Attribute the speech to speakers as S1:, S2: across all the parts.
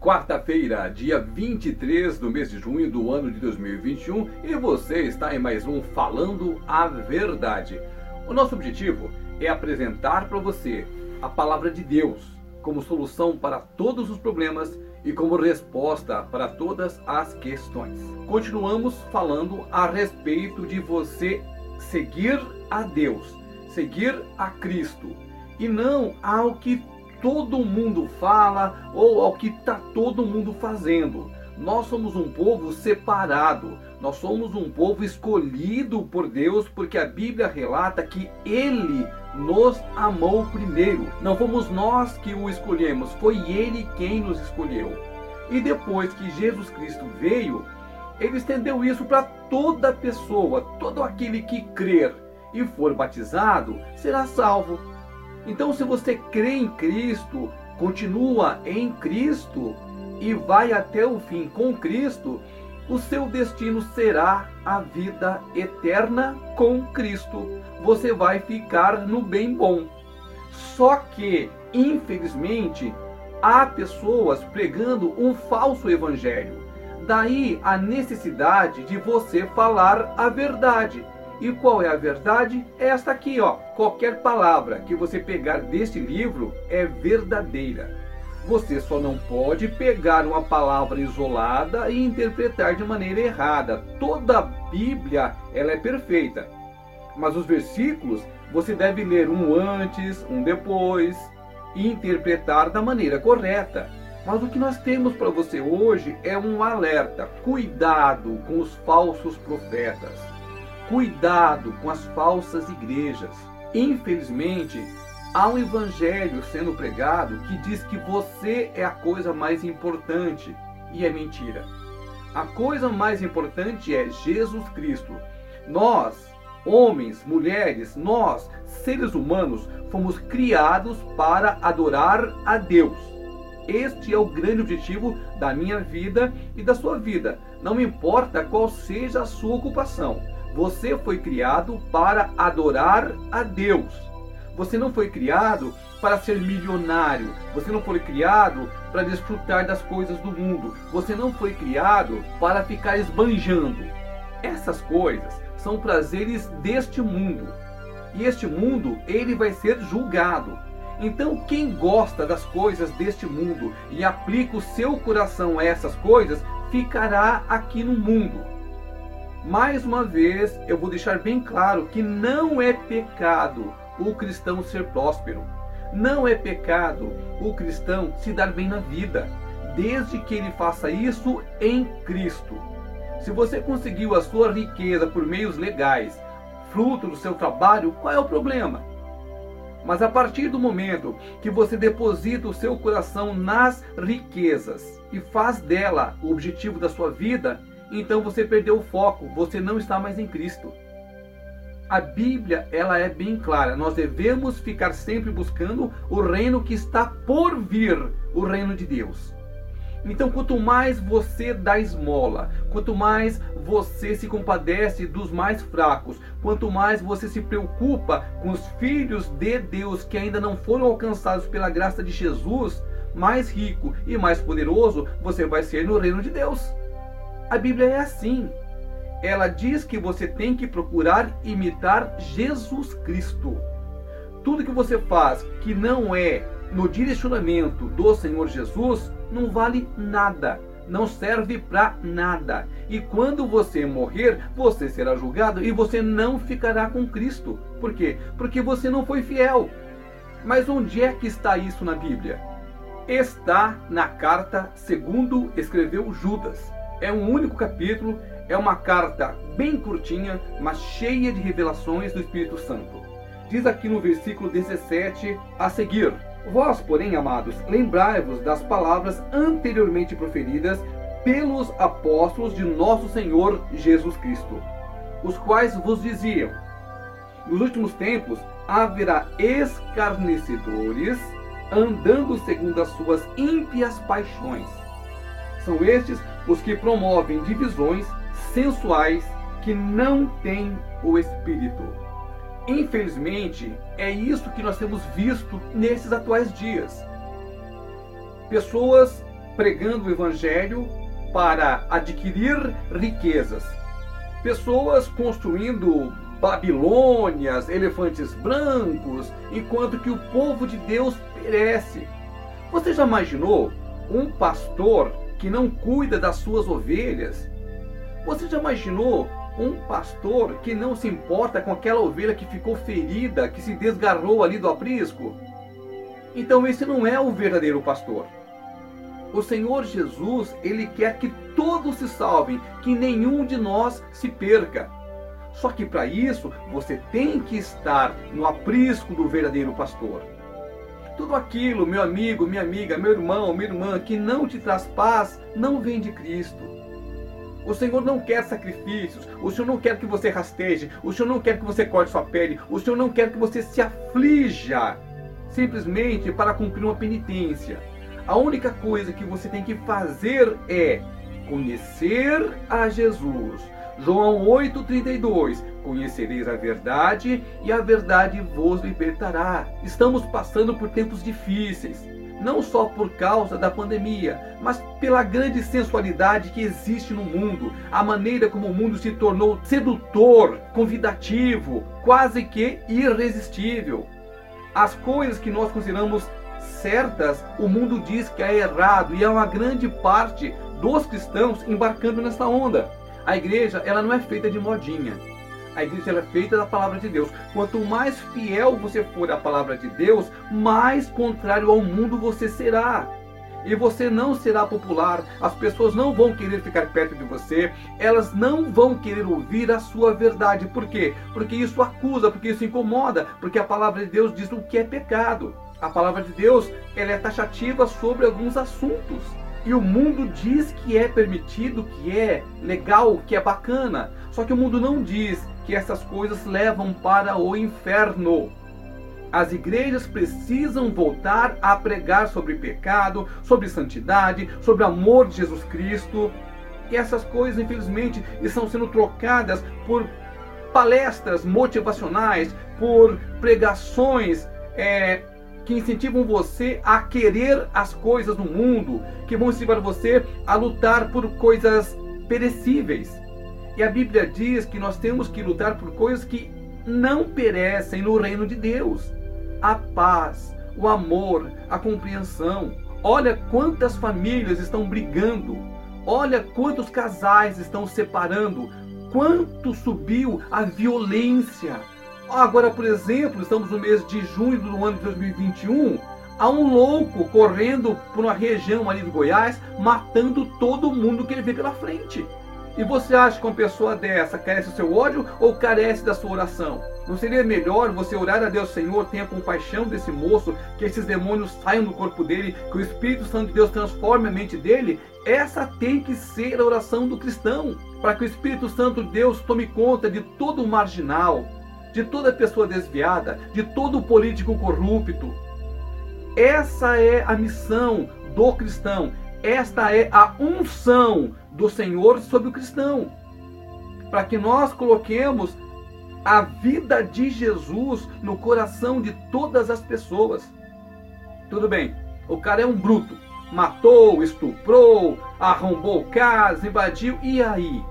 S1: Quarta-feira, dia 23 do mês de junho do ano de 2021, e você está em mais um Falando a Verdade. O nosso objetivo é apresentar para você a palavra de Deus como solução para todos os problemas e como resposta para todas as questões. Continuamos falando a respeito de você seguir a Deus, seguir a Cristo e não ao que todo mundo fala ou ao que está todo mundo fazendo. Nós somos um povo separado, nós somos um povo escolhido por Deus, porque a Bíblia relata que Ele nos amou primeiro. Não fomos nós que o escolhemos, foi Ele quem nos escolheu. E depois que Jesus Cristo veio, Ele estendeu isso para toda pessoa, todo aquele que crer e for batizado será salvo. Então, se você crê em Cristo, continua em Cristo e vai até o fim com Cristo, o seu destino será a vida eterna com Cristo. Você vai ficar no bem bom. Só que, infelizmente, há pessoas pregando um falso evangelho. Daí a necessidade de você falar a verdade. E qual é a verdade? Esta aqui, ó. Qualquer palavra que você pegar deste livro é verdadeira. Você só não pode pegar uma palavra isolada e interpretar de maneira errada. Toda a Bíblia ela é perfeita. Mas os versículos você deve ler um antes, um depois e interpretar da maneira correta. Mas o que nós temos para você hoje é um alerta. Cuidado com os falsos profetas. Cuidado com as falsas igrejas. Infelizmente, há um evangelho sendo pregado que diz que você é a coisa mais importante e é mentira. A coisa mais importante é Jesus Cristo. Nós, homens, mulheres, nós, seres humanos, fomos criados para adorar a Deus. Este é o grande objetivo da minha vida e da sua vida. Não importa qual seja a sua ocupação. Você foi criado para adorar a Deus. Você não foi criado para ser milionário. Você não foi criado para desfrutar das coisas do mundo. Você não foi criado para ficar esbanjando. Essas coisas são prazeres deste mundo. E este mundo, ele vai ser julgado. Então, quem gosta das coisas deste mundo e aplica o seu coração a essas coisas, ficará aqui no mundo. Mais uma vez, eu vou deixar bem claro que não é pecado o cristão ser próspero. Não é pecado o cristão se dar bem na vida, desde que ele faça isso em Cristo. Se você conseguiu a sua riqueza por meios legais, fruto do seu trabalho, qual é o problema? Mas a partir do momento que você deposita o seu coração nas riquezas e faz dela o objetivo da sua vida, então você perdeu o foco, você não está mais em Cristo. A Bíblia, ela é bem clara. Nós devemos ficar sempre buscando o reino que está por vir, o reino de Deus. Então, quanto mais você dá esmola, quanto mais você se compadece dos mais fracos, quanto mais você se preocupa com os filhos de Deus que ainda não foram alcançados pela graça de Jesus, mais rico e mais poderoso você vai ser no reino de Deus. A Bíblia é assim. Ela diz que você tem que procurar imitar Jesus Cristo. Tudo que você faz que não é no direcionamento do Senhor Jesus não vale nada, não serve para nada. E quando você morrer, você será julgado e você não ficará com Cristo. Por quê? Porque você não foi fiel. Mas onde é que está isso na Bíblia? Está na carta segundo escreveu Judas. É um único capítulo, é uma carta bem curtinha, mas cheia de revelações do Espírito Santo. Diz aqui no versículo 17 a seguir: Vós, porém, amados, lembrai-vos das palavras anteriormente proferidas pelos apóstolos de nosso Senhor Jesus Cristo, os quais vos diziam: Nos últimos tempos haverá escarnecedores andando segundo as suas ímpias paixões são estes os que promovem divisões sensuais que não têm o espírito. Infelizmente, é isso que nós temos visto nesses atuais dias. Pessoas pregando o evangelho para adquirir riquezas. Pessoas construindo Babilônias, elefantes brancos, enquanto que o povo de Deus perece. Você já imaginou um pastor que não cuida das suas ovelhas? Você já imaginou um pastor que não se importa com aquela ovelha que ficou ferida, que se desgarrou ali do aprisco? Então esse não é o verdadeiro pastor. O Senhor Jesus, ele quer que todos se salvem, que nenhum de nós se perca. Só que para isso, você tem que estar no aprisco do verdadeiro pastor. Tudo aquilo, meu amigo, minha amiga, meu irmão, minha irmã, que não te traz paz, não vem de Cristo. O Senhor não quer sacrifícios, o Senhor não quer que você rasteje, o Senhor não quer que você corte sua pele, o Senhor não quer que você se aflija simplesmente para cumprir uma penitência. A única coisa que você tem que fazer é conhecer a Jesus. João 8,32: Conhecereis a verdade e a verdade vos libertará. Estamos passando por tempos difíceis, não só por causa da pandemia, mas pela grande sensualidade que existe no mundo, a maneira como o mundo se tornou sedutor, convidativo, quase que irresistível. As coisas que nós consideramos certas, o mundo diz que é errado e é uma grande parte dos cristãos embarcando nessa onda. A igreja, ela não é feita de modinha. A igreja ela é feita da palavra de Deus. Quanto mais fiel você for à palavra de Deus, mais contrário ao mundo você será. E você não será popular, as pessoas não vão querer ficar perto de você, elas não vão querer ouvir a sua verdade. Por quê? Porque isso acusa, porque isso incomoda, porque a palavra de Deus diz o que é pecado. A palavra de Deus ela é taxativa sobre alguns assuntos. E o mundo diz que é permitido, que é legal, que é bacana. Só que o mundo não diz que essas coisas levam para o inferno. As igrejas precisam voltar a pregar sobre pecado, sobre santidade, sobre amor de Jesus Cristo. E essas coisas, infelizmente, estão sendo trocadas por palestras motivacionais, por pregações é, que incentivam você a querer as coisas no mundo, que vão incentivar você a lutar por coisas perecíveis. E a Bíblia diz que nós temos que lutar por coisas que não perecem no reino de Deus. A paz, o amor, a compreensão. Olha quantas famílias estão brigando. Olha quantos casais estão separando. Quanto subiu a violência Agora, por exemplo, estamos no mês de junho do ano de 2021. Há um louco correndo por uma região ali do Goiás, matando todo mundo que ele vê pela frente. E você acha que uma pessoa dessa carece do seu ódio ou carece da sua oração? Não seria melhor você orar a Deus, Senhor, tenha compaixão desse moço, que esses demônios saiam do corpo dele, que o Espírito Santo de Deus transforme a mente dele? Essa tem que ser a oração do cristão, para que o Espírito Santo de Deus tome conta de todo o marginal, de toda pessoa desviada, de todo político corrupto. Essa é a missão do cristão. Esta é a unção do Senhor sobre o cristão. Para que nós coloquemos a vida de Jesus no coração de todas as pessoas. Tudo bem, o cara é um bruto. Matou, estuprou, arrombou casa, invadiu. E aí?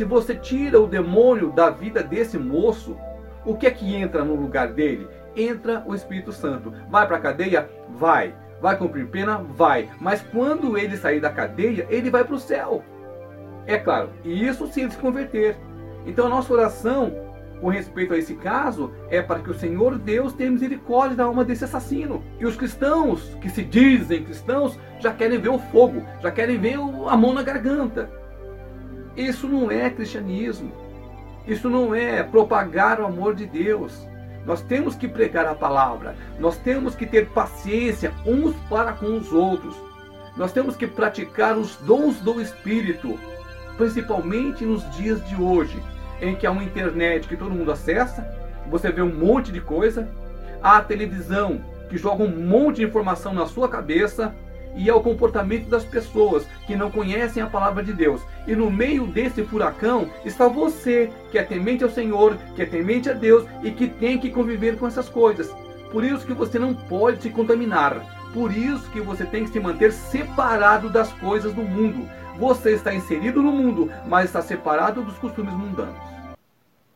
S1: Se você tira o demônio da vida desse moço, o que é que entra no lugar dele? Entra o Espírito Santo. Vai para a cadeia? Vai. Vai cumprir pena? Vai. Mas quando ele sair da cadeia, ele vai para o céu. É claro, e isso se ele se converter. Então a nossa oração com respeito a esse caso é para que o Senhor Deus tenha misericórdia da alma desse assassino. E os cristãos que se dizem cristãos já querem ver o fogo, já querem ver a mão na garganta. Isso não é cristianismo. Isso não é propagar o amor de Deus. Nós temos que pregar a palavra. Nós temos que ter paciência uns para com os outros. Nós temos que praticar os dons do Espírito, principalmente nos dias de hoje, em que há uma internet que todo mundo acessa, você vê um monte de coisa, há a televisão que joga um monte de informação na sua cabeça, e ao comportamento das pessoas que não conhecem a palavra de Deus. E no meio desse furacão está você, que é temente ao Senhor, que é temente a Deus e que tem que conviver com essas coisas. Por isso que você não pode se contaminar. Por isso que você tem que se manter separado das coisas do mundo. Você está inserido no mundo, mas está separado dos costumes mundanos.